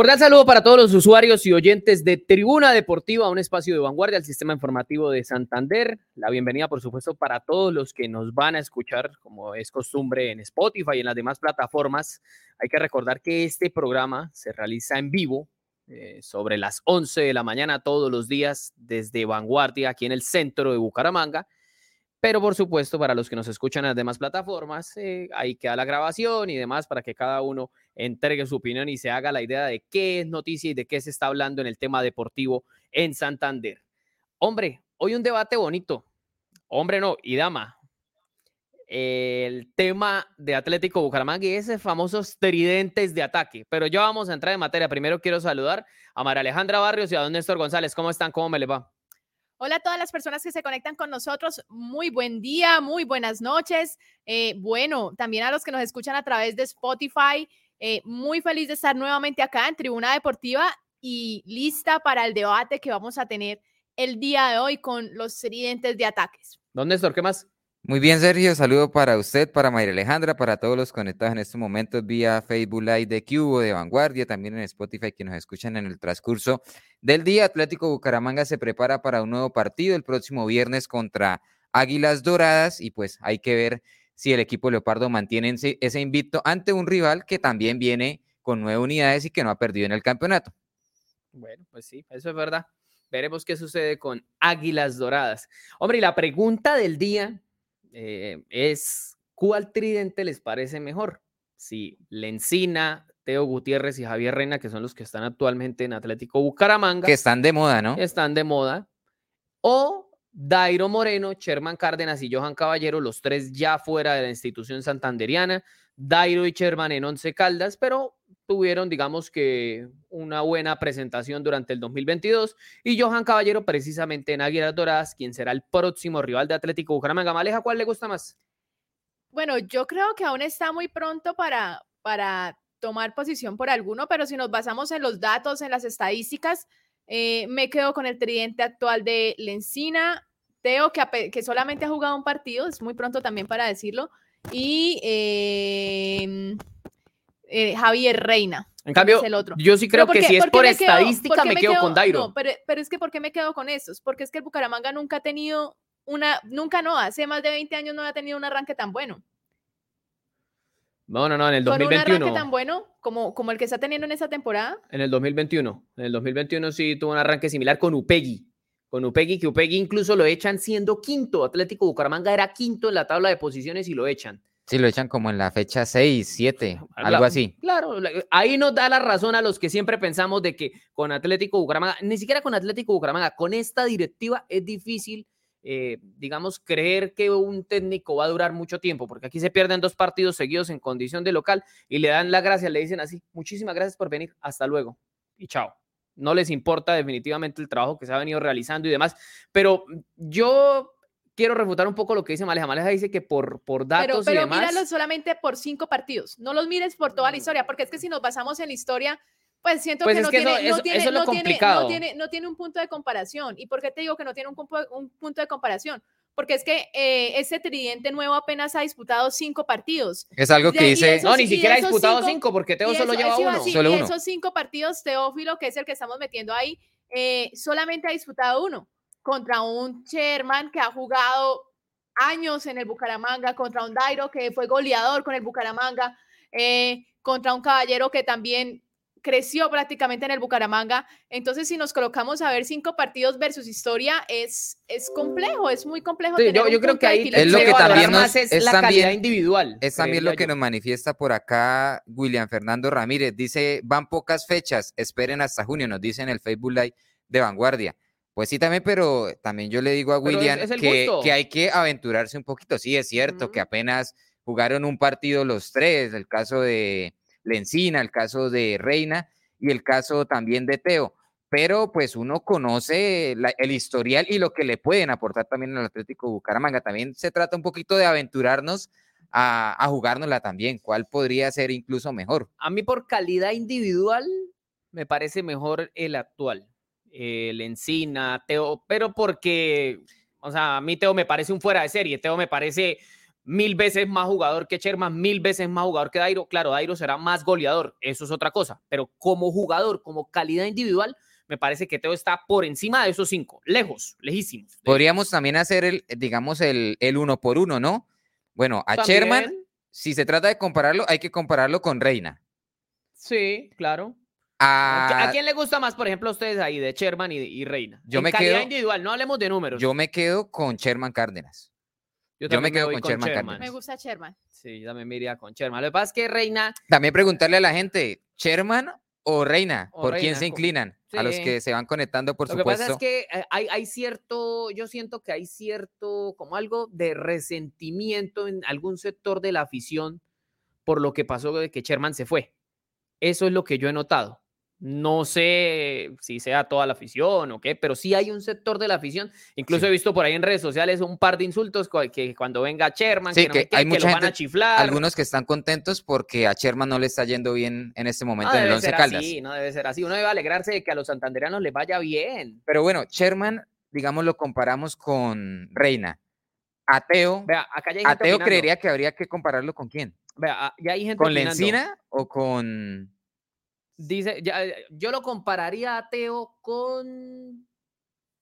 Cordial saludo para todos los usuarios y oyentes de Tribuna Deportiva, un espacio de vanguardia al sistema informativo de Santander. La bienvenida, por supuesto, para todos los que nos van a escuchar, como es costumbre en Spotify y en las demás plataformas. Hay que recordar que este programa se realiza en vivo eh, sobre las 11 de la mañana todos los días desde Vanguardia, aquí en el centro de Bucaramanga. Pero por supuesto, para los que nos escuchan en las demás plataformas, eh, ahí queda la grabación y demás para que cada uno entregue su opinión y se haga la idea de qué es noticia y de qué se está hablando en el tema deportivo en Santander. Hombre, hoy un debate bonito. Hombre, no, y dama. El tema de Atlético Bucaramanga y esos famosos tridentes de ataque. Pero ya vamos a entrar en materia. Primero quiero saludar a María Alejandra Barrios y a don Néstor González. ¿Cómo están? ¿Cómo me les va? Hola a todas las personas que se conectan con nosotros. Muy buen día, muy buenas noches. Eh, bueno, también a los que nos escuchan a través de Spotify. Eh, muy feliz de estar nuevamente acá en Tribuna Deportiva y lista para el debate que vamos a tener el día de hoy con los tridentes de ataques. ¿Dónde, Néstor? ¿Qué más? Muy bien, Sergio. Saludo para usted, para María Alejandra, para todos los conectados en estos momentos vía Facebook Live de Cubo, de Vanguardia, también en Spotify que nos escuchan en el transcurso del día. Atlético Bucaramanga se prepara para un nuevo partido el próximo viernes contra Águilas Doradas y pues hay que ver si el equipo Leopardo mantiene ese invicto ante un rival que también viene con nueve unidades y que no ha perdido en el campeonato. Bueno, pues sí, eso es verdad. Veremos qué sucede con Águilas Doradas. Hombre, y la pregunta del día eh, es cuál tridente les parece mejor. Si Lencina, Teo Gutiérrez y Javier Reina, que son los que están actualmente en Atlético Bucaramanga. Que están de moda, ¿no? Están de moda. O Dairo Moreno, Sherman Cárdenas y Johan Caballero, los tres ya fuera de la institución santanderiana. Dairo y Sherman en Once Caldas, pero tuvieron, digamos que, una buena presentación durante el 2022. Y Johan Caballero, precisamente en Águilas Doradas, quien será el próximo rival de Atlético Bucaramanga. Maleja, ¿cuál le gusta más? Bueno, yo creo que aún está muy pronto para, para tomar posición por alguno, pero si nos basamos en los datos, en las estadísticas, eh, me quedo con el tridente actual de Lencina, Teo, que, que solamente ha jugado un partido, es muy pronto también para decirlo, y em, eh, Javier Reina. En cambio, el otro. yo sí creo que si es por estadística me, quedo, con Dairo. No, pero, pero, es que ¿por qué me quedo con esos? Porque es que el Bucaramanga nunca ha tenido una, nunca no, hace más de 20 años no ha tenido un arranque tan bueno. No, no, no, en el 2021. ¿Con un arranque tan bueno como, como el que está teniendo en esta temporada? En el 2021. En el 2021 sí tuvo un arranque similar con Upegui. Con Upegui, que Upegui incluso lo echan siendo quinto. Atlético Bucaramanga era quinto en la tabla de posiciones y lo echan. Sí, lo echan como en la fecha 6, 7, algo así. Claro, ahí nos da la razón a los que siempre pensamos de que con Atlético Bucaramanga, ni siquiera con Atlético Bucaramanga, con esta directiva es difícil, eh, digamos, creer que un técnico va a durar mucho tiempo, porque aquí se pierden dos partidos seguidos en condición de local y le dan la gracia, le dicen así, muchísimas gracias por venir, hasta luego y chao. No les importa definitivamente el trabajo que se ha venido realizando y demás, pero yo quiero refutar un poco lo que dice Maleja. Maleja dice que por, por datos pero, y demás. míralo solamente por cinco partidos. No los mires por toda la historia, porque es que si nos basamos en la historia, pues siento pues que, no, tiene, no, tiene, no, tiene, no, tiene, un punto de comparación. ¿Y por qué te digo que no tiene un, un punto de comparación? Porque es que eh, ese tridente nuevo apenas ha disputado cinco partidos. Es algo que dice. no, ni siquiera ha disputado cinco, porque Teo solo lleva uno. solo y esos cinco partidos, Teófilo, que es el que estamos metiendo ahí, eh, solamente ha disputado uno contra un Sherman que ha jugado años en el Bucaramanga, contra un Dairo que fue goleador con el Bucaramanga, eh, contra un caballero que también creció prácticamente en el Bucaramanga. Entonces, si nos colocamos a ver cinco partidos versus historia, es, es complejo, es muy complejo. yo, creo que ahí es lo que también nos, es, la calidad individual. Es también lo que nos manifiesta por acá William Fernando Ramírez. Dice, van pocas fechas, esperen hasta junio, nos dice en el Facebook Live de Vanguardia. Pues sí, también, pero también yo le digo a William que, que, hay que aventurarse un poquito. Sí, es cierto que apenas jugaron un partido los tres, el caso de Lencina, el caso de Reina y el caso también de Teo. Pero pues uno conoce el historial y lo que le pueden aportar también al Atlético Bucaramanga. También se trata un poquito de aventurarnos a, a jugárnosla también. ¿Cuál podría ser incluso mejor? A mí por calidad individual me parece mejor el actual el Encina, Teo, pero porque, o sea, a mí Teo me parece un fuera de serie, Teo me parece mil veces más jugador que Sherman, mil veces más jugador que Dairo. Claro, Dairo será más goleador, eso es otra cosa, pero como jugador, como calidad individual, me parece que Teo está por encima de esos cinco, lejos, lejísimos. Podríamos también hacer el, digamos, el, el uno por uno, ¿no? Bueno, a Sherman, si se trata de compararlo, hay que compararlo con Reina. Sí, claro. A... quién le gusta más, por ejemplo, a ustedes ahí, de Sherman y, Reina? Yo me calidad individual, no hablemos de números. Yo me quedo con Sherman Cárdenas. Yo, me quedo con, Sherman, Cárdenas. Me gusta Sherman. Sí, también me iría con Sherman. Lo que pasa es que Reina. También preguntarle a la gente, ¿Sherman o Reina? ¿Por quién se inclinan? A los que se van conectando, por supuesto. Lo que pasa es que eh, hay, hay, cierto, yo siento que hay cierto, como algo de resentimiento en algún sector de la afición por lo que pasó de que Sherman se fue. Eso es lo que yo he notado. No sé si sea toda la afición o qué, pero sí hay un sector de la afición. Incluso he visto por ahí en redes sociales un par de insultos que cuando venga Sherman, que, hay lo van a chiflar. Algunos que están contentos porque a Sherman no le está yendo bien en este momento en el Once Caldas. No debe ser así. Uno debe alegrarse de que a los santanderianos les vaya bien. Pero bueno, Sherman, digamos, lo comparamos con Reina. Ateo, Vea, acá Ateo creería que habría que compararlo con quién. Vea, ya hay gente ¿Con Lencina o con Dice, ya, eh, yo lo compararía a Teo con.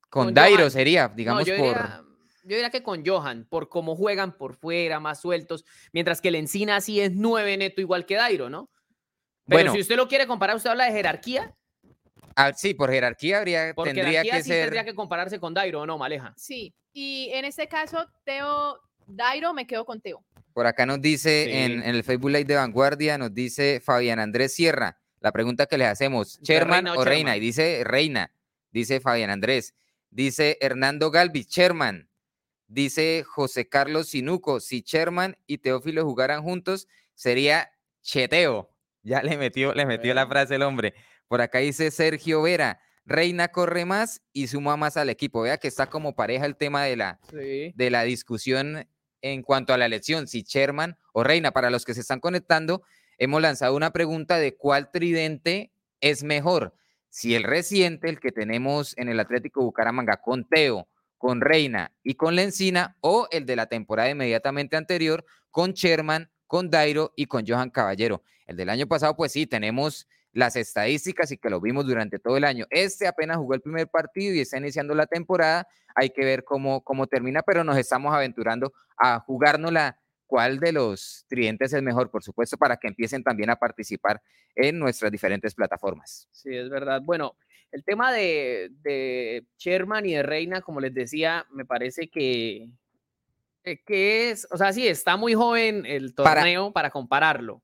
Con, Dairo sería, digamos, yo por. Diría, yo diría que con Johan, por cómo juegan por fuera, más sueltos, mientras que el Encina sí es nueve neto, igual que Dairo, ¿no? Pero bueno, si usted lo quiere comparar, usted habla de jerarquía. Ah, sí, por jerarquía habría, tendría que sí tendría que compararse con Dairo, ¿o no, Maleja? Sí, y en este caso, Teo, Dairo, me quedo con Teo. Por acá nos dice en, en, el Facebook Live de Vanguardia, nos dice Fabián Andrés Sierra. La pregunta que le hacemos, ¿Sherman o, Reina? Y dice Reina, dice Fabián Andrés. Dice Hernando Galvis, Sherman. Dice José Carlos Sinuco, si Sherman y Teófilo jugaran juntos, sería cheteo. Ya le metió, le metió la frase el hombre. Por acá dice Sergio Vera, Reina corre más y suma más al equipo. Vea que está como pareja el tema de la, de la discusión en cuanto a la elección, si Sherman o Reina. Para los que se están conectando, hemos lanzado una pregunta de cuál tridente es mejor. Si el reciente, el que tenemos en el Atlético Bucaramanga con Teo, con Reina y con Lencina, o el de la temporada inmediatamente anterior con Sherman, con Dairo y con Johan Caballero. El del año pasado, pues sí, tenemos las estadísticas y que lo vimos durante todo el año. Este apenas jugó el primer partido y está iniciando la temporada. Hay que ver cómo, cómo termina, pero nos estamos aventurando a jugárnosla cuál de los tridentes es mejor, por supuesto, para que empiecen también a participar en nuestras diferentes plataformas. Sí, es verdad. Bueno, el tema de, de Sherman y de Reina, como les decía, me parece que, eh, que es, o sea, sí, está muy joven el torneo para compararlo.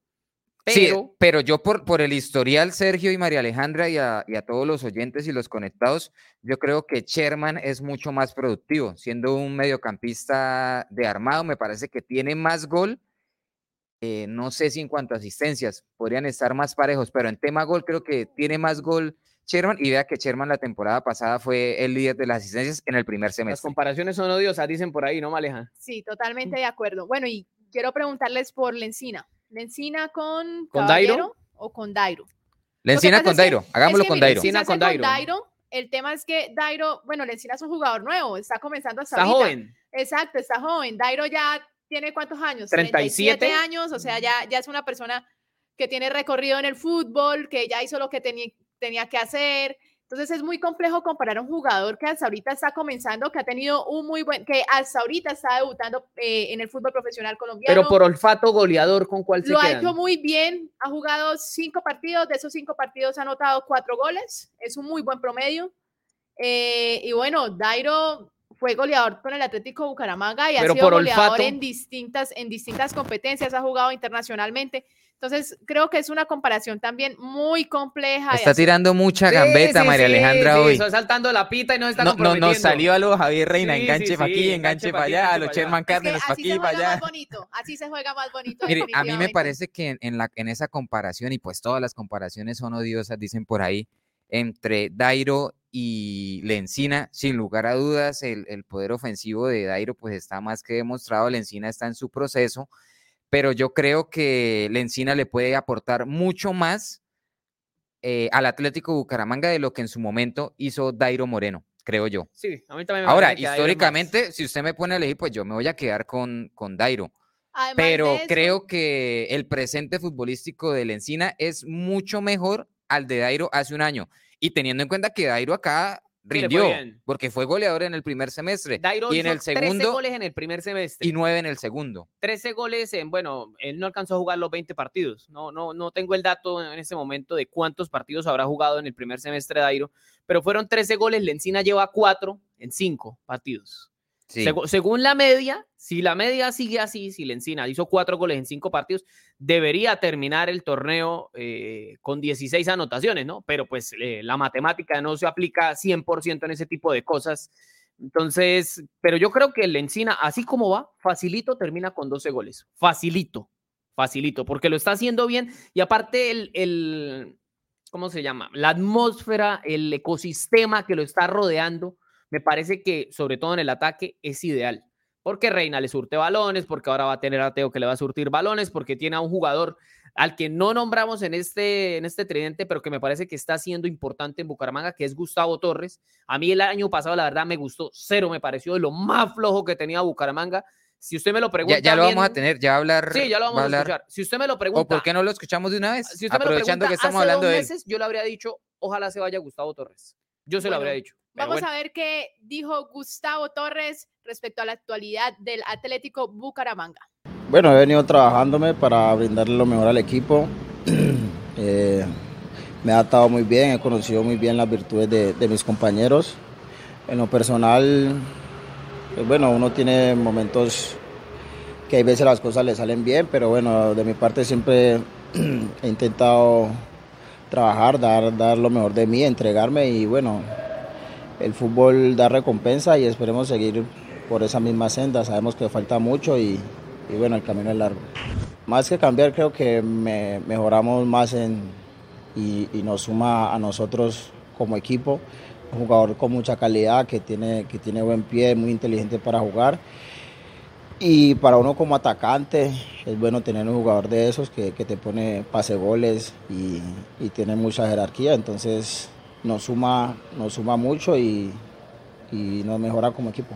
Pero, sí, pero yo por, por el historial, Sergio y María Alejandra y a, todos los oyentes y los conectados, yo creo que Sherman es mucho más productivo, siendo un mediocampista de armado, me parece que tiene más gol. Eh, no sé si en cuanto a asistencias podrían estar más parejos, pero en tema gol creo que tiene más gol Sherman y vea que Sherman la temporada pasada fue el líder de las asistencias en el primer semestre. Las comparaciones son odiosas, dicen por ahí, ¿no, Maleja? Sí, totalmente de acuerdo. Bueno, y quiero preguntarles por Lencina. ¿Lencina con, ¿Con Dairo o con Dairo? Lencina con Dairo, hagámoslo con Dairo. Lencina con Dairo. El tema es que Dairo, bueno, Lencina es un jugador nuevo, está comenzando a Está joven. Exacto, está joven. Dairo ya tiene cuántos años? 37 años, o sea, ya, ya es una persona que tiene recorrido en el fútbol, que ya hizo lo que tenía, tenía que hacer, entonces es muy complejo comparar a un jugador que hasta ahorita está comenzando, que ha tenido un muy buen, que hasta ahorita está debutando eh, en el fútbol profesional colombiano. Pero por olfato goleador, ¿con cuál se Lo ha hecho muy bien, ha jugado cinco partidos, de esos cinco partidos ha anotado cuatro goles, es un muy buen promedio. Eh, y bueno, Dairo fue goleador con el Atlético Bucaramanga y ha sido goleador en distintas, en distintas competencias, ha jugado internacionalmente. Entonces, creo que es una comparación también muy compleja. Está tirando mucha gambeta, María Alejandra, hoy. Está saltando la pita y no está no, no, no salió a lo Javier Reina, enganche para aquí, enganche para allá, a los Sherman Cárdenas para aquí, para allá. Más bonito, así se juega más bonito. Mire, a mí me parece que en, la, en esa comparación, y pues todas las comparaciones son odiosas, dicen por ahí, entre Dairo y Lencina, sin lugar a dudas, el, el poder ofensivo de Dairo pues está más que demostrado, Lencina está en su proceso, pero yo creo que Lencina le puede aportar mucho más eh, al Atlético Bucaramanga de lo que en su momento hizo Dairo Moreno, creo yo. Sí, a mí también me Ahora, históricamente, si usted me pone a elegir, pues yo me voy a quedar con, con Dairo. pero creo que el presente futbolístico del Encina es mucho mejor al de Dairo hace un año. Y teniendo en cuenta que Dairo acá rindió, porque fue goleador en el primer semestre. y en el segundo. 13 goles en el primer semestre. Y 9 en el segundo. 13 goles en, bueno, él no alcanzó a jugar los 20 partidos. No, no, no tengo el dato en ese momento de cuántos partidos habrá jugado en el primer semestre Dairo, pero fueron 13 goles. Lencina lleva 4 en 5 partidos según la media, si la media sigue así, si Lencina hizo cuatro goles en cinco partidos, debería terminar el torneo eh, con 16 anotaciones, ¿no? Pero pues eh, la matemática no se aplica 100% en ese tipo de cosas. Entonces, pero yo creo que Lencina, así como va, facilito termina con 12 goles. Facilito, facilito, porque lo está haciendo bien. Y aparte, el, el ¿cómo se llama? La atmósfera, el ecosistema que lo está rodeando me parece que, sobre todo en el ataque, es ideal. Porque Reina le surte balones, porque ahora va a tener a Teo que le va a surtir balones, porque tiene a un jugador al que no nombramos en este, en este tridente, pero que me parece que está siendo importante en Bucaramanga, que es Gustavo Torres. A mí el año pasado, la verdad, me gustó cero, me pareció de lo más flojo que tenía Bucaramanga. Si usted me lo pregunta. Ya, lo vamos a tener, ya va a hablar. Sí, ya lo vamos a, escuchar. Si usted me lo pregunta. ¿O por qué no lo escuchamos de una vez? Si usted Aprovechando me lo pregunta, que estamos hablando de meses, Yo le habría dicho, ojalá se vaya Gustavo Torres. Yo se lo habría dicho. Vamos a ver qué dijo Gustavo Torres respecto a la actualidad del Atlético Bucaramanga. Bueno, he venido trabajándome para brindarle lo mejor al equipo. Eh, me ha adaptado muy bien, he conocido muy bien las virtudes de, mis compañeros. En lo personal, pues bueno, uno tiene momentos que hay veces las cosas le salen bien, pero bueno, de mi parte siempre he intentado trabajar, dar, dar lo mejor de mí, entregarme y bueno, el fútbol da recompensa y esperemos seguir por esa misma senda. Sabemos que falta mucho y, bueno, el camino es largo. Más que cambiar, creo que mejoramos más en, y, nos suma a nosotros como equipo. Un jugador con mucha calidad, que tiene, que tiene buen pie, muy inteligente para jugar. Y para uno como atacante es bueno tener un jugador de esos que, te pone pase goles y, y tiene mucha jerarquía. Entonces nos suma, nos suma mucho y, nos mejora como equipo.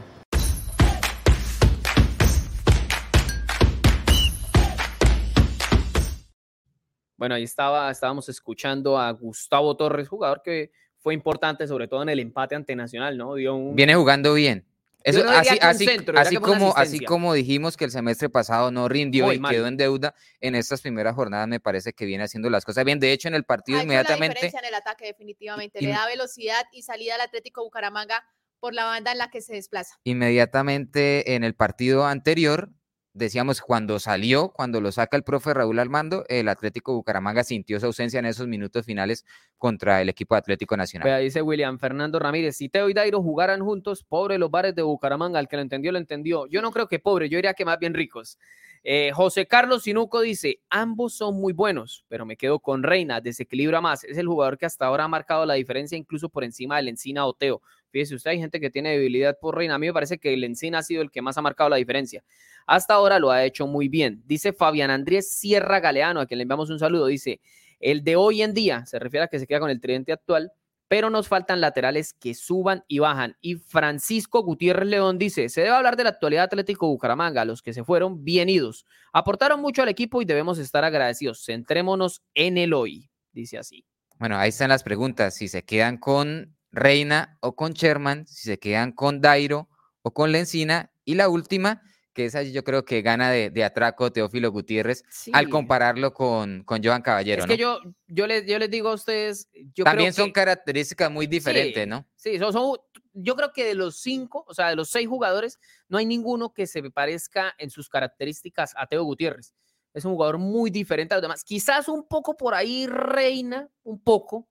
Bueno, ahí estaba, estábamos escuchando a Gustavo Torres, jugador que fue importante, sobre todo en el empate ante Nacional, ¿no? Dio Viene jugando bien así, como, así como dijimos que el semestre pasado no rindió y quedó en deuda, en estas primeras jornadas me parece que viene haciendo las cosas bien. De hecho, en el partido inmediatamente. La diferencia en el ataque, definitivamente. Le da velocidad y salida al Atlético Bucaramanga por la banda en la que se desplaza. Inmediatamente en el partido anterior, decíamos, cuando salió, cuando lo saca el profe Raúl Armando, el Atlético Bucaramanga sintió su ausencia en esos minutos finales contra el equipo Atlético Nacional. dice William Fernando Ramírez, si Teo y Dairo jugaran juntos, pobre los bares de Bucaramanga, el que lo entendió, lo entendió. Yo no creo que pobre, yo diría que más bien ricos. Eh, José Carlos Sinuco dice, ambos son muy buenos, pero me quedo con Reina, desequilibra más. Es el jugador que hasta ahora ha marcado la diferencia incluso por encima del Encina o Teo. Fíjese usted, hay gente que tiene debilidad por Reina. A mí me parece que el Encina ha sido el que más ha marcado la diferencia. Hasta ahora lo ha hecho muy bien. Dice Fabián Andrés Sierra Galeano, a quien le enviamos un saludo. Dice, el de hoy en día, se refiere a que se queda con el tridente actual, pero nos faltan laterales que suban y bajan. Y Francisco Gutiérrez León dice, se debe hablar de la actualidad Atlético Bucaramanga, los que se fueron bien idos. Aportaron mucho al equipo y debemos estar agradecidos. Centrémonos en el hoy, dice así. Bueno, ahí están las preguntas. Si se quedan con Reina o con Sherman, si se quedan con Dairo o con Lencina. Y la última, que esa yo creo que gana de, atraco Teófilo Gutiérrez al compararlo con, con Joan Caballero. Es que yo, yo, les, yo les digo a ustedes. Yo También son características muy diferentes, ¿no? Sí, son, son, yo creo que de los cinco, o sea, de los seis jugadores, no hay ninguno que se parezca en sus características a Teo Gutiérrez. Es un jugador muy diferente a los demás. Quizás un poco por ahí reina, un poco,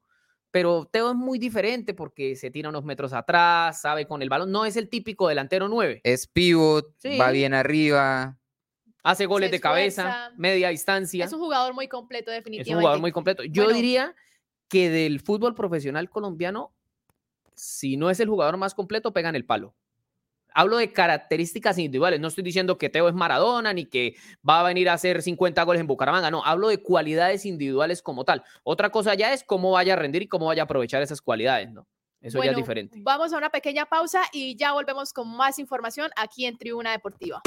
pero Teo es muy diferente porque se tira unos metros atrás, sabe con el balón, no es el típico delantero 9. Es pivot, va bien arriba. Hace goles de cabeza, media distancia. Es un jugador muy completo, definitivamente. Es un jugador muy completo. Yo diría que del fútbol profesional colombiano, si no es el jugador más completo, pega en el palo hablo de características individuales. No estoy diciendo que Teo es Maradona ni que va a venir a hacer 50 goles en Bucaramanga. No, hablo de cualidades individuales como tal. Otra cosa ya es cómo vaya a rendir y cómo vaya a aprovechar esas cualidades, ¿no? Eso ya es diferente. Vamos a una pequeña pausa y ya volvemos con más información aquí en Tribuna Deportiva.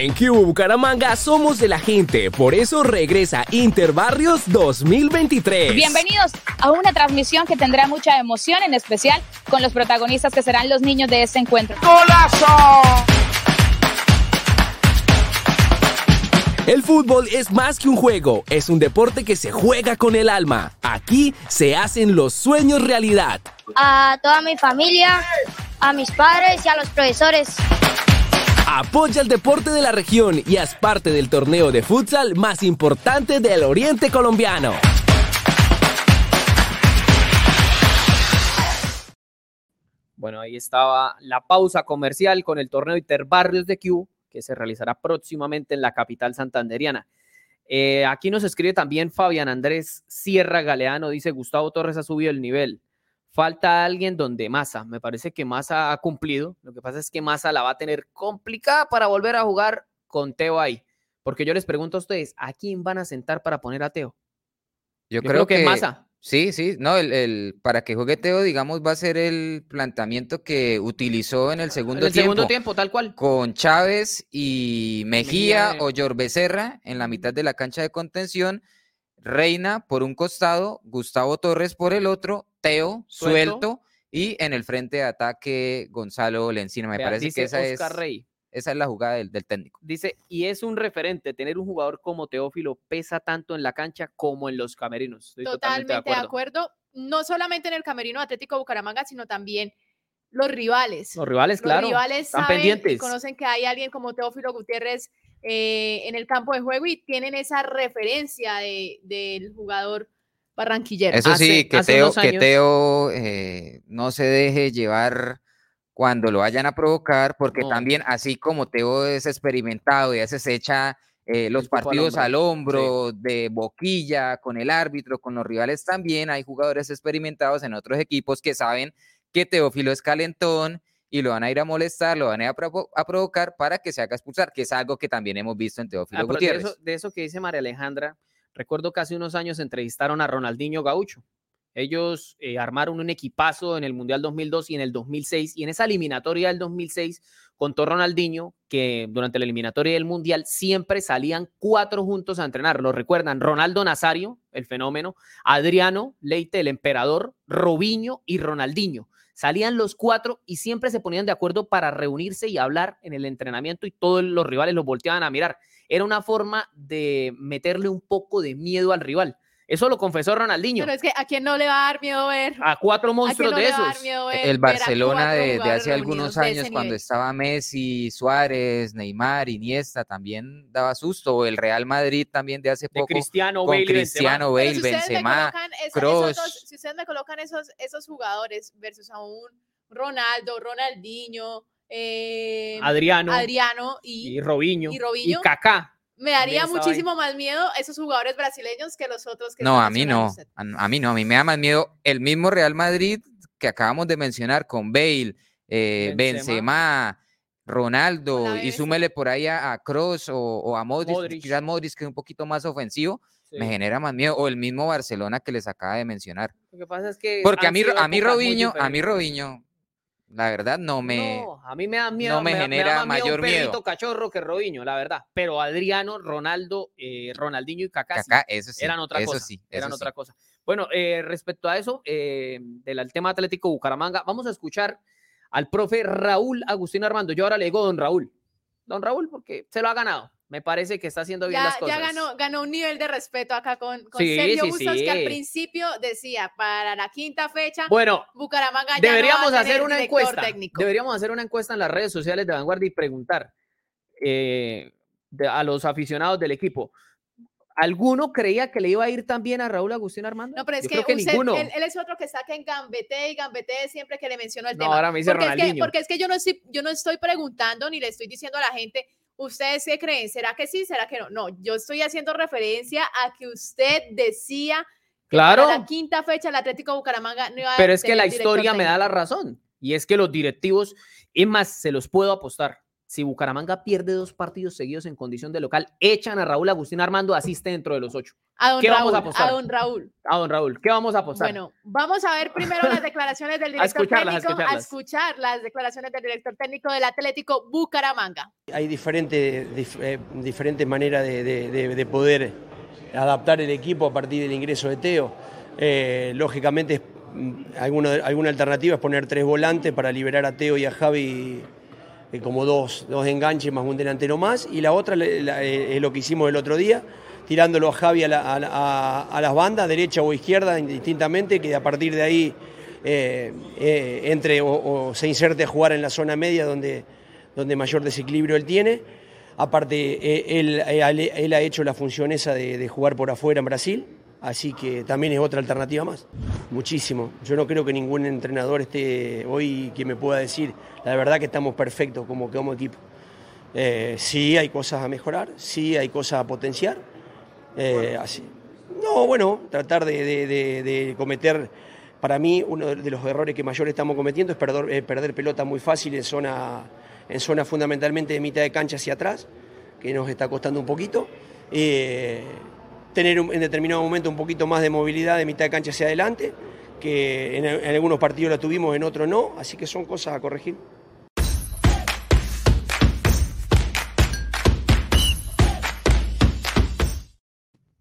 En Q Bucaramanga somos de la gente, por eso regresa Interbarrios 2023. Bienvenidos a una transmisión que tendrá mucha emoción, en especial con los protagonistas que serán los niños de este encuentro. ¡Golazo! El fútbol es más que un juego, es un deporte que se juega con el alma. Aquí se hacen los sueños realidad. A toda mi familia, a mis padres y a los profesores. Apoya el deporte de la región y haz parte del torneo de futsal más importante del oriente colombiano. Bueno, ahí estaba la pausa comercial con el torneo Interbarrios de Q, que se realizará próximamente en la capital santanderiana. Eh, aquí nos escribe también Fabián Andrés Sierra Galeano, dice Gustavo Torres ha subido el nivel falta alguien donde Massa, me parece que Massa ha cumplido, lo que pasa es que Massa la va a tener complicada para volver a jugar con Teo ahí, porque yo les pregunto a ustedes, ¿a quién van a sentar para poner a Teo? Yo, creo, que, Massa. Sí, sí, no, el, para que juegue Teo, digamos, va a ser el planteamiento que utilizó en el segundo el tiempo. segundo tiempo, tal cual. Con Chávez y Mejía, o Yor Becerra en la mitad de la cancha de contención Reina por un costado, Gustavo Torres por el otro, Teo suelto, y en el frente de ataque Gonzalo Lencina. Me parece que esa es, esa es la jugada del, técnico. Dice, y es un referente, tener un jugador como Teófilo pesa tanto en la cancha como en los camerinos. totalmente, de, acuerdo. No solamente en el camerino Atlético Bucaramanga, sino también los rivales. Los rivales, claro. Los rivales están pendientes. conocen que hay alguien como Teófilo Gutiérrez eh, en el campo de juego y tienen esa referencia del jugador barranquillero. Eso sí, que, Teo, eh, no se deje llevar cuando lo vayan a provocar, porque también así como Teo es experimentado y a veces echa eh, los partidos al hombro, de boquilla, con el árbitro, con los rivales también, hay jugadores experimentados en otros equipos que saben que Teófilo es calentón y lo van a ir a molestar, lo van a ir a, provocar para que se haga expulsar, que es algo que también hemos visto en Teófilo Gutiérrez. De eso, de eso que dice María Alejandra, recuerdo que hace unos años entrevistaron a Ronaldinho Gaucho. Ellos eh, armaron un equipazo en el Mundial 2002 y en el 2006, y en esa eliminatoria del 2006 contó Ronaldinho que durante la eliminatoria del Mundial siempre salían cuatro juntos a entrenar. Lo recuerdan Ronaldo Nazario, el fenómeno, Adriano Leite, el emperador, Robinho y Ronaldinho Salían los cuatro y siempre se ponían de acuerdo para reunirse y hablar en el entrenamiento y todos los rivales los volteaban a mirar. Era una forma de meterle un poco de miedo al rival. Eso lo confesó Ronaldinho. Pero es que a quién no le va a dar miedo ver. A cuatro monstruos de esos. el Barcelona de, hace algunos años, cuando estaba Messi, Suárez, Neymar, Iniesta, también daba susto. O el Real Madrid también de hace poco. Cristiano con Bale, Cristiano Bale, si Benzema, si ustedes me colocan esos, esos jugadores versus a un Ronaldo, Ronaldinho, eh, Adriano, Adriano y, y Robinho, y, Robinho, y Kaká me daría muchísimo más miedo esos jugadores brasileños que los otros que No, a mí no. A, mí no. A mí me da más miedo el mismo Real Madrid que acabamos de mencionar con Bale, eh, Benzema. Ronaldo y súmele por ahí a, Cross o, a Modric, quizás Modric que es un poquito más ofensivo, me genera más miedo. O el mismo Barcelona que les acaba de mencionar. Lo que pasa es que porque a mí, a mí Robinho, a mí Robinho, la verdad no me. No, a mí me da miedo. No me, genera mayor miedo. Un cachorro que Robinho, la verdad. Pero Adriano, Ronaldo, eh, Ronaldinho y Kaká, eso sí, eran otra eso cosa. Sí, eran otra cosa. Bueno, eh, respecto a eso, eh, del tema Atlético Bucaramanga, vamos a escuchar al profe Raúl Agustín Armando. Yo ahora le digo don Raúl. Don Raúl, porque se lo ha ganado me parece que está haciendo bien las cosas. Ya ganó, ganó un nivel de respeto acá con, con Sergio Bustos, que al principio decía, para la quinta fecha, bueno, Bucaramanga ya deberíamos no va a hacer una encuesta. Técnico. Deberíamos hacer una encuesta en las redes sociales de Vanguardia y preguntar eh, a los aficionados del equipo. ¿Alguno creía que le iba a ir tan bien a Raúl Agustín Armando? No, pero es que, Él, es otro que saca en Gambete y Gambete siempre que le menciono el no, tema. Ahora me dice porque Ronaldinho. Es que, porque es que yo no, estoy, yo no estoy preguntando ni le estoy diciendo a la gente, ¿Ustedes qué creen? ¿Será que sí? ¿Será que no? No, yo estoy haciendo referencia a que usted decía que claro. para la quinta fecha el Atlético Bucaramanga no iba a Pero es que la historia me da la razón. Y es que los directivos, es más, se los puedo apostar. Si Bucaramanga pierde dos partidos seguidos en condición de local, echan a Raúl Agustín Armando, asiste dentro de los ocho. A don ¿Qué Raúl, vamos a apostar? A don Raúl. A don Raúl, ¿qué vamos a apostar? Bueno, vamos a ver primero las declaraciones del director a técnico, a escucharlas. escuchar las declaraciones del director técnico del Atlético Bucaramanga. Hay diferentes dif- eh, diferentes maneras de, de- de- de poder adaptar el equipo a partir del ingreso de Teo. Eh, lógicamente, mm, alguna, alguna alternativa es poner tres volantes para liberar a Teo y a Javi eh, como dos, dos enganches más un delantero más. Y la otra eh, es lo que hicimos el otro día, tirándolo a Javi a, la- las bandas, derecha o izquierda, indistintamente, que a partir de ahí eh, entre o, se inserte a jugar en la zona media donde, donde mayor desequilibrio él tiene. Aparte, él, ha hecho la función esa de jugar por afuera en Brasil, así que también es otra alternativa más. Muchísimo. Yo no creo que ningún entrenador esté hoy que me pueda decir, la verdad que estamos perfectos como, como equipo. Eh, sí hay cosas a mejorar, sí hay cosas a potenciar. Eh, así. No, bueno, tratar de, de- de- de cometer, para mí, uno de los errores que mayor estamos cometiendo es perder, eh, perder pelota muy fácil en zona, en zona fundamentalmente de mitad de cancha hacia atrás, que nos está costando un poquito. Tener un- en determinado momento un poquito más de movilidad de mitad de cancha hacia adelante, que en, en algunos partidos la tuvimos, en otros no, así que son cosas a corregir.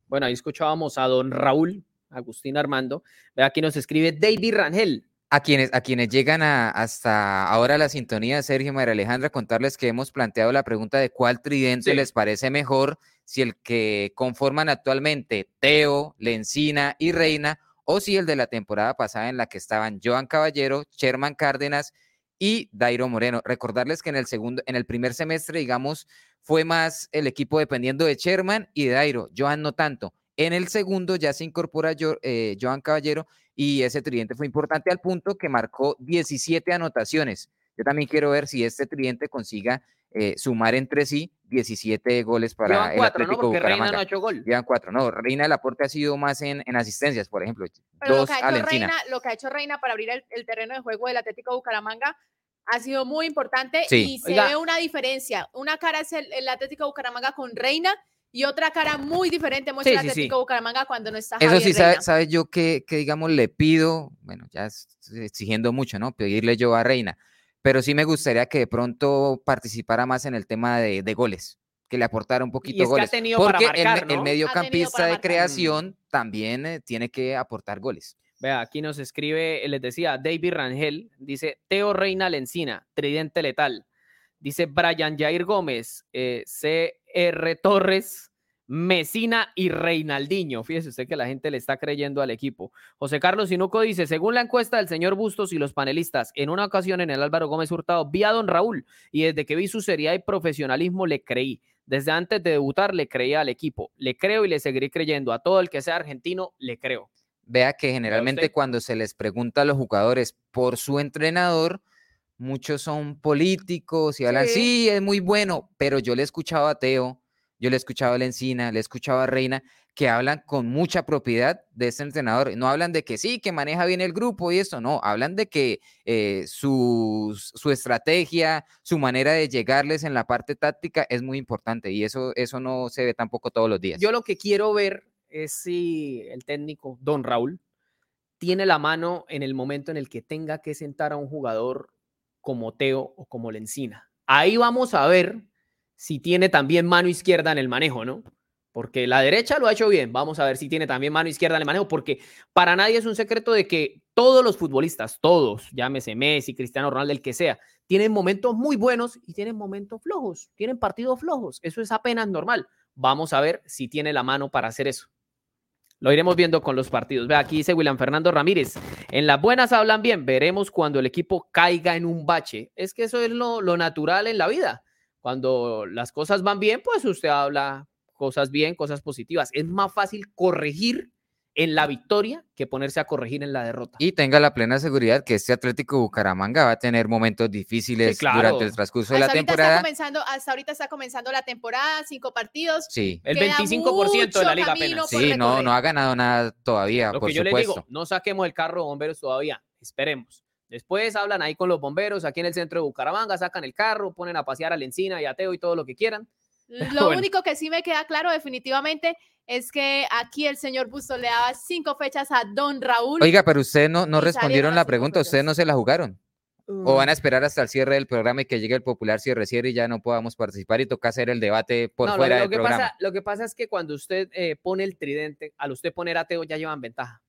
Bueno, ahí escuchábamos a don Raúl Agustín Armando. Ve, Aquí nos escribe David Rangel. A quienes, a quienes llegan a- hasta ahora a la sintonía, Sergio y María Alejandra, contarles que hemos planteado la pregunta de cuál tridente Sí. les parece mejor, si el que conforman actualmente Teo, Lencina y Reina, o si el de la temporada pasada en la que estaban Joan Caballero, Sherman Cárdenas y Dairo Moreno. Recordarles que en el segundo, en el primer semestre, digamos, fue más el equipo dependiendo de Sherman y de Dairo, Joan no tanto. En el segundo ya se incorpora eh, Joan Caballero y ese tridente fue importante al punto que marcó 17 anotaciones. Yo también quiero ver si este tridente consiga eh, sumar entre sí 17 goles para Llevan el cuatro, ¿no? Atlético Reina Bucaramanga. no ha hecho gol. Llevan cuatro. No, Reina del Aporte ha sido más en, en asistencias, por ejemplo. Pero lo dos que, ha hecho. Reina, lo que ha hecho Reina para abrir el, el terreno de juego del Atlético Bucaramanga ha sido muy importante Sí. y se Oiga. ve una diferencia. Una cara es el, el Atlético Bucaramanga con Reina y otra cara muy diferente muestra Sí, el sí, sí. Atlético Bucaramanga cuando no está Eso Javier sí, sabe, Reina. sabe yo que, que, digamos, le pido, bueno, ya es exigiendo mucho, ¿no? Pedirle yo a Reina, pero sí me gustaría que de pronto participara más en el tema de, de goles, que le aportara un poquito es que ha goles. tenido porque el me- marcar, el, ¿no? mediocampista de creación también eh, tiene que aportar goles. Vea, aquí nos escribe, les decía, David Rangel, dice Teo Reina Lencina, tridente letal. Dice Brian Jair Gómez, eh, CR Torres, Mesina y Reinaldiño. Fíjese usted que la gente le está creyendo al equipo. José Carlos Sinuco dice, según la encuesta del señor Bustos y los panelistas, en una ocasión en el Álvaro Gómez Hurtado vi a don Raúl y desde que vi su seriedad y profesionalismo le creí. Desde antes de debutar le creía al equipo. Le creo y le seguiré creyendo. A todo el que sea argentino, le creo. Vea que generalmente cuando se les pregunta a los jugadores por su entrenador, muchos son políticos y hablan, Sí. sí, es muy bueno, pero yo le he escuchado a Teo, yo le he escuchado a Lencina, le he escuchado a Reina, que hablan con mucha propiedad de este entrenador. No hablan de que sí, que maneja bien el grupo y eso, no, hablan de que eh, su, su estrategia, su manera de llegarles en la parte táctica es muy importante y eso, eso no se ve tampoco todos los días. Yo lo que quiero ver es si el técnico, don Raúl, tiene la mano en el momento en el que tenga que sentar a un jugador como Teo o como Lencina. Ahí vamos a ver si tiene también mano izquierda en el manejo, ¿no? Porque la derecha lo ha hecho bien. Vamos a ver si tiene también mano izquierda en el manejo, porque para nadie es un secreto de que todos los futbolistas, todos, llámese Messi, Cristiano Ronaldo, el que sea, tienen momentos muy buenos y tienen momentos flojos, tienen partidos flojos. Eso es apenas normal. Vamos a ver si tiene la mano para hacer eso. Lo iremos viendo con los partidos. Ve, aquí dice William Fernando Ramírez. En las buenas hablan bien. Veremos cuando el equipo caiga en un bache. Es que eso es lo, lo natural en la vida. Cuando las cosas van bien, pues usted habla cosas bien, cosas positivas. Es más fácil corregir en la victoria que ponerse a corregir en la derrota. Y tenga la plena seguridad que este Atlético Bucaramanga va a tener momentos difíciles claro. durante el transcurso de la Hasta ahorita, está temporada. comenzando, hasta ahorita está comenzando la temporada, cinco partidos. Sí, El Queda 25% de la liga apenas. sí, no, no ha ganado nada todavía, Lo por que yo supuesto. le digo, no saquemos el carro de bomberos todavía. Esperemos. Después hablan ahí con los bomberos aquí en el centro de Bucaramanga, sacan el carro, ponen a pasear a la encina y a Teo y todo lo que quieran. Lo único que sí me queda claro definitivamente es que aquí el señor Busto le daba cinco fechas a Don Raúl. Oiga, pero usted no, no respondieron la pregunta, ustedes no se la jugaron. ¿O van a esperar hasta el cierre del programa y que llegue el popular cierre cierre y ya no podamos participar y toca hacer el debate por fuera lo, del que programa? Pasa, lo que pasa es que cuando usted eh, pone el tridente, al usted poner ateo ya llevan ventaja.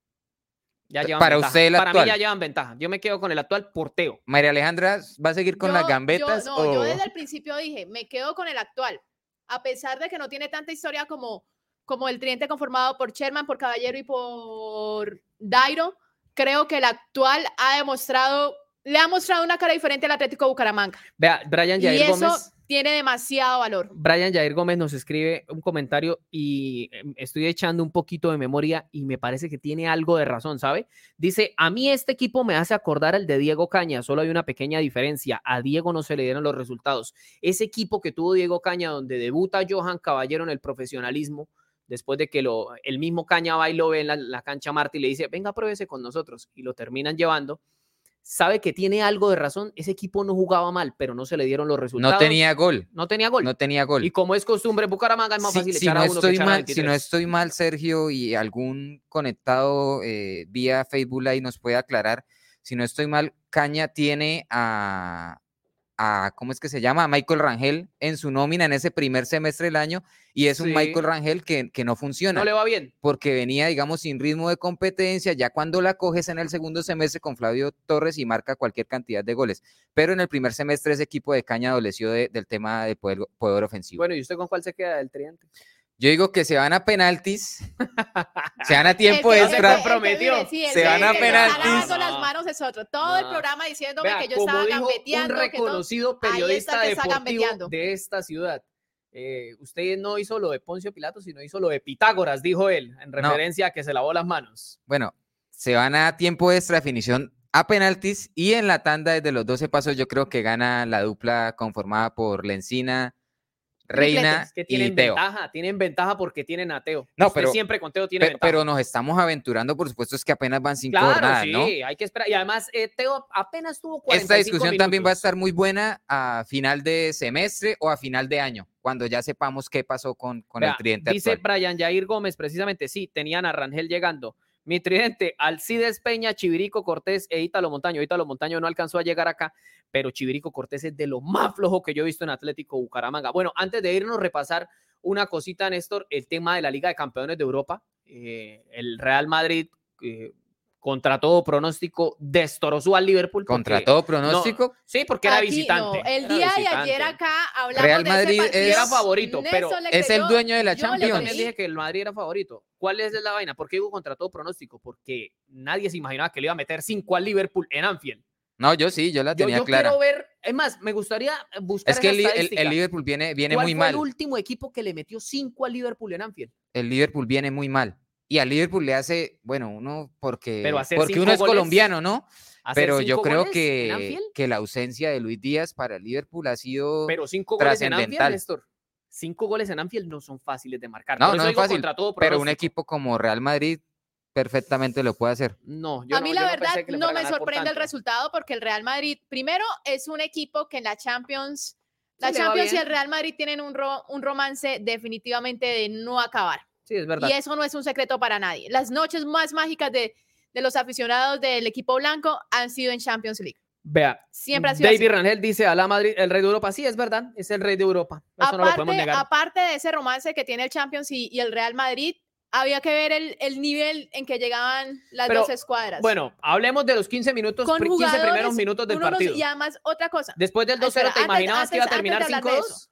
Ya llevan Para ventaja. usted el Para actual. mí ya llevan ventaja. Yo me quedo con el actual por Teo. María Alejandra, ¿va a seguir con Yo- las gambetas? Yo, o... no, yo desde el principio dije, me quedo con el actual, a pesar de que no tiene tanta historia como, como el tridente conformado por Sherman, por Caballero y por Dairo. Creo que el actual ha demostrado, le ha mostrado una cara diferente al Atlético Bucaramanga. Vea, Brian Y Jair eso Gómez. Tiene demasiado valor. Brian Jair Gómez nos escribe un comentario y em, estoy echando un poquito de memoria y me parece que tiene algo de razón, ¿sabe? Dice, a mí este equipo me hace acordar al de Diego Caña, solo hay una pequeña diferencia, a Diego no se le dieron los resultados. Ese equipo que tuvo Diego Caña, donde debuta Johan Caballero en el profesionalismo, después de que lo, el mismo Caña va y lo ve en la, la cancha Marta y le dice, venga, pruébese con nosotros, y lo terminan llevando. Sabe que tiene algo de razón, ese equipo no jugaba mal, pero no se le dieron los resultados. No tenía gol. No tenía gol. No tenía gol. Y como es costumbre, Bucaramanga es más fácil si, echar no a uno que estoy a mal, si no 23. estoy mal, Sergio, y algún conectado eh, vía Facebook Live nos puede aclarar, si no estoy mal, Caña tiene a, a, ¿cómo es que se llama? A Michael Rangel en su nómina en ese primer semestre del año, y es un. Michael Rangel que, que no funciona. No le va bien. porque venía, digamos, sin ritmo de competencia, ya cuando la coges en el segundo semestre con Flavio Torres y marca cualquier cantidad de goles. Pero en el primer semestre ese equipo de Caña adoleció de- del tema de poder, poder ofensivo. Bueno, ¿y usted con cuál se queda del tridente? Yo digo que se van a penaltis, se van a tiempo El extra. el el sí, Se van a penaltis. lavando las manos es otro. Todo el No. programa diciéndome Vea, que yo como estaba dijo gambeteando. un que todo- reconocido Ahí está periodista que deportivo de esta ciudad. Eh, usted no hizo lo de Poncio Pilato, sino hizo lo de Pitágoras, dijo él, en No. referencia a que se lavó las manos. Bueno, se van a tiempo extra definición a penaltis y en la tanda desde los 12 pasos yo creo que gana la dupla conformada por Lencina, Reina Es que y tienen Teo. ventaja, tienen ventaja porque tienen a Teo. No, Usted pero- siempre con Teo tiene Pe- ventaja. Pero, nos estamos aventurando, por supuesto, es que apenas van cinco claro, jornadas, sí, ¿no? hay que esperar. Y además, eh, Teo apenas tuvo 45 Esta discusión también va a estar muy buena a final de semestre o a final de año, cuando ya sepamos qué pasó con, con el tridente Dice actual. Brian Jair Gómez, precisamente, sí, tenían a Rangel llegando. Mi tridente, Alcides Peña, Chivirico Cortés e Ítalo Montaño. Ítalo Montaño no alcanzó a llegar acá, pero Chivirico Cortés es de lo más flojo que yo he visto en Atlético Bucaramanga. Bueno, antes de irnos, repasar una cosita, Néstor, el tema de la Liga de Campeones de Europa. Eh, el Real Madrid, eh, contra todo pronóstico, destrozó al Liverpool. Contra porque- todo no, pronóstico, sí, porque era Aquí, visitante. no, el era día de ayer acá hablamos Real de ese Madrid partido, es- Era favorito, pero es el dueño de la yo le Yo Champions. también dije que el Madrid era favorito. ¿Cuál es la vaina? ¿Por qué digo contra todo pronóstico? Porque nadie se imaginaba que le iba a meter 5 al Liverpool en Anfield. no, yo sí, yo la tenía yo clara. quiero ver, es más, me gustaría buscar Es que esa el, Liverpool viene, viene ¿Cuál muy fue mal. el último equipo que le metió 5 al Liverpool en Anfield? El Liverpool viene muy mal. Y al Liverpool le hace, bueno, uno porque, Pero porque cinco uno es goles, colombiano, ¿no? ¿Hacer Pero yo cinco creo que, que la ausencia de Luis Díaz para el Liverpool ha sido Pero 5 goles en Anfield, trascendental. Néstor. 5 goles en Anfield no son fáciles de marcar. No, Por no es fácil, contra todo pero un equipo como Real Madrid perfectamente lo puede hacer. No, yo a no- mí la verdad no me sorprende el resultado porque el Real Madrid, primero, es un equipo que en la Champions, la Champions y el Real Madrid tienen un, ro- un romance definitivamente de no acabar. Sí, es verdad. Y eso no es un secreto para nadie. Las noches más mágicas de, de los aficionados del equipo blanco han sido en Champions League. Vea, Siempre ha sido David así. Rangel dice a la Madrid, el rey de Europa. Sí, es verdad, es el rey de Europa. Eso no lo podemos Aparte, negar. aparte de ese romance que tiene el Champions y, y el Real Madrid, había que ver el, el nivel en que llegaban las Pero, dos escuadras. Bueno, hablemos de los 15 minutos, con pri- 15 primeros minutos del uno no- partido. Y además, otra cosa. Después del 2-0, Ay, espera, ¿te antes- imaginabas que iba a antes- terminar antes de hablar de 5-2?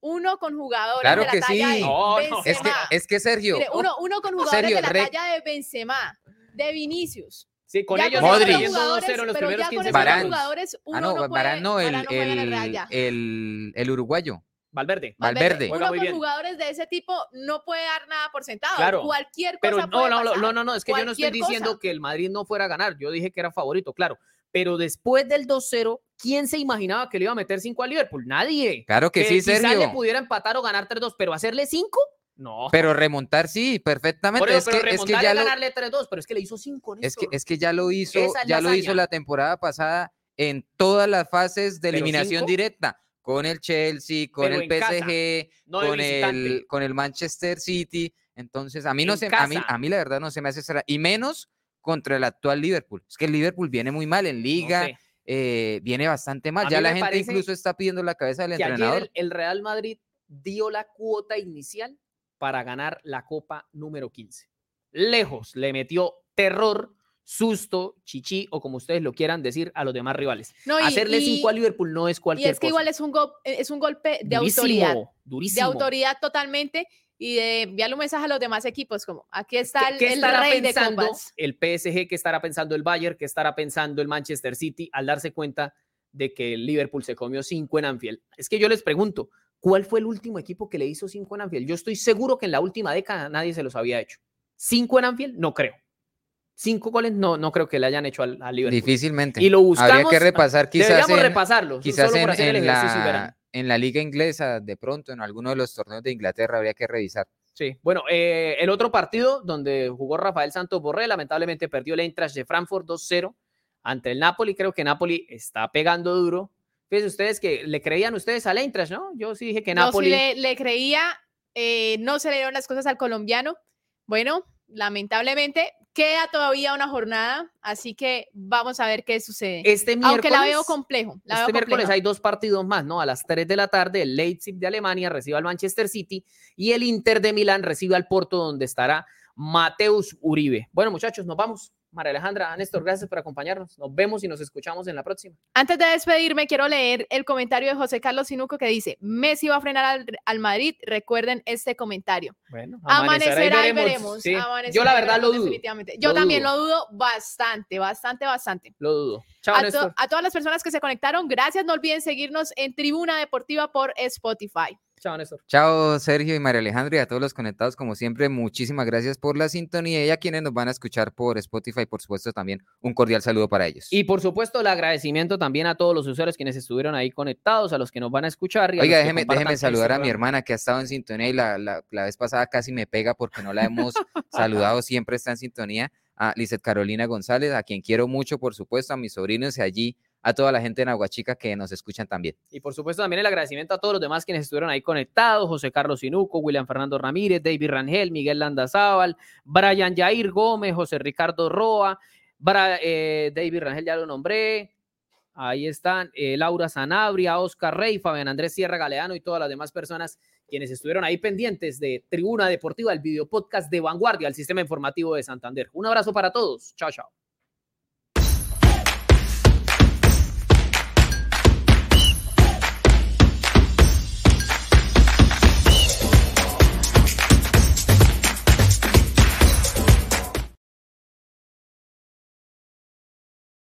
Uno con jugadores Claro de la que talla sí. de No, no. Es que, Benzema. es que Sergio, Mire, uno, uno con jugadores Sergio, de la re- talla de Benzema, de Vinicius. Sí, con Ya ellos con Modric. esos jugadores, 2-0 en los pero ya 15 con esos minutos. jugadores uno ah, no, no puede, Varane no, el, Varane no el el, el, el uruguayo. Valverde. Valverde. Juega Uno con bien. jugadores de ese tipo no puede dar nada por sentado. Claro. Cualquier cosa Pero no, puede no, no, pasar. no, no, no, es que yo no estoy diciendo cosa. que el Madrid no fuera a ganar. Yo dije que era favorito, claro. Pero después del 2-0, ¿quién se imaginaba que le iba a meter 5 al Liverpool? Nadie. Claro que, sí, quizás le Sergio. pudiera empatar o ganar 3-2, pero hacerle 5, No. Pero remontar sí, perfectamente. es, que, es que ya ganarle 3-2, pero es que le hizo 5 es que, es que ya lo hizo, ya lo hizo la temporada pasada en todas las fases de eliminación directa. Con el Chelsea, con el PSG, con, el, con el Manchester City. Entonces, a mí no se, a mí, a mí la verdad no se me hace cerrar. Y menos contra el actual Liverpool. Es que el Liverpool viene muy mal en liga. Eh, viene bastante mal. ya la gente incluso está pidiendo la cabeza del entrenador. el, Real Madrid dio la cuota inicial para ganar la Copa número 15. Lejos, le metió terror, susto, chichi o como ustedes lo quieran decir a los demás rivales. Hacerle 5 a Liverpool no es cualquier cosa. Y es que igual es un, es un golpe de autoridad. Durísimo. De autoridad totalmente y de enviarle un mensaje a los demás equipos como aquí está el, el rey pensando de el PSG, qué estará pensando el Bayern, qué estará pensando el Manchester City al darse cuenta de que el Liverpool se comió cinco en Anfield. Es que yo les pregunto, ¿cuál fue el último equipo que le hizo cinco en Anfield? Yo estoy seguro que en la última década nadie se los había hecho. ¿Cinco en Anfield? No creo. Cinco goles no, no creo que le hayan hecho al, Liverpool. Difícilmente. Y lo buscamos. Habría que repasar quizás. Deberíamos repasarlo. Quizás en, en, la, en la liga inglesa, de pronto, en alguno de los torneos de Inglaterra, habría que revisar. Sí, bueno, eh, el otro partido donde jugó Rafael Santos Borré, lamentablemente perdió el Eintracht de Frankfurt 2-0 ante el Napoli. Creo que Napoli está pegando duro. Fíjense ustedes que le creían ustedes al Eintracht, ¿no? Yo sí dije que Napoli. No, sí le, creía, eh, no se le dieron las cosas al colombiano. Bueno, lamentablemente queda todavía una jornada, así que vamos a ver qué sucede. Este miércoles, Aunque la veo complejo. este miércoles hay dos partidos más, ¿no? A las 3 de la tarde, el Leipzig de Alemania recibe al Manchester City y el Inter de Milán recibe al Porto, donde estará Mateus Uribe. Bueno, muchachos, nos vamos. María Alejandra, Néstor, gracias por acompañarnos. Nos vemos y nos escuchamos en la próxima. Antes de despedirme, quiero leer el comentario de José Carlos Sinuco que dice, Messi va a frenar al, Madrid. Recuerden este comentario. Bueno, amanecerá, y veremos. Yo la verdad lo dudo. Definitivamente. Yo también lo dudo bastante, bastante, bastante. Lo dudo. Chao, a, a todas las personas que se conectaron, gracias. No olviden seguirnos en Tribuna Deportiva por Spotify. Chao, Néstor. Chao, Sergio y María Alejandra y a todos los conectados, como siempre, muchísimas gracias por la sintonía y a quienes nos van a escuchar por Spotify, por supuesto, también un cordial saludo para ellos. Y por supuesto, el agradecimiento también a todos los usuarios quienes estuvieron ahí conectados, a los que nos van a escuchar. Oiga, déjeme, déjeme saludar a mi hermana que ha estado en sintonía y la, la, la vez pasada casi me pega porque no la hemos saludado, siempre está en sintonía. A Lizeth Carolina González, a quien quiero mucho, por supuesto, a mis sobrinos y allí a toda la gente en Aguachica que nos escuchan también. Y por supuesto también el agradecimiento a todos los demás quienes estuvieron ahí conectados, José Carlos Sinuco, William Fernando Ramírez, David Rangel, Miguel Landazábal, Brian Jair Gómez, José Ricardo Roa, eh, David Rangel ya lo nombré, ahí están eh, Laura Sanabria, Oscar Rey, Fabián Andrés Sierra Galeano y todas las demás personas quienes estuvieron ahí pendientes de Tribuna Deportiva, el video podcast de Vanguardia, el sistema informativo de Santander. Un abrazo para todos. Chao, chao.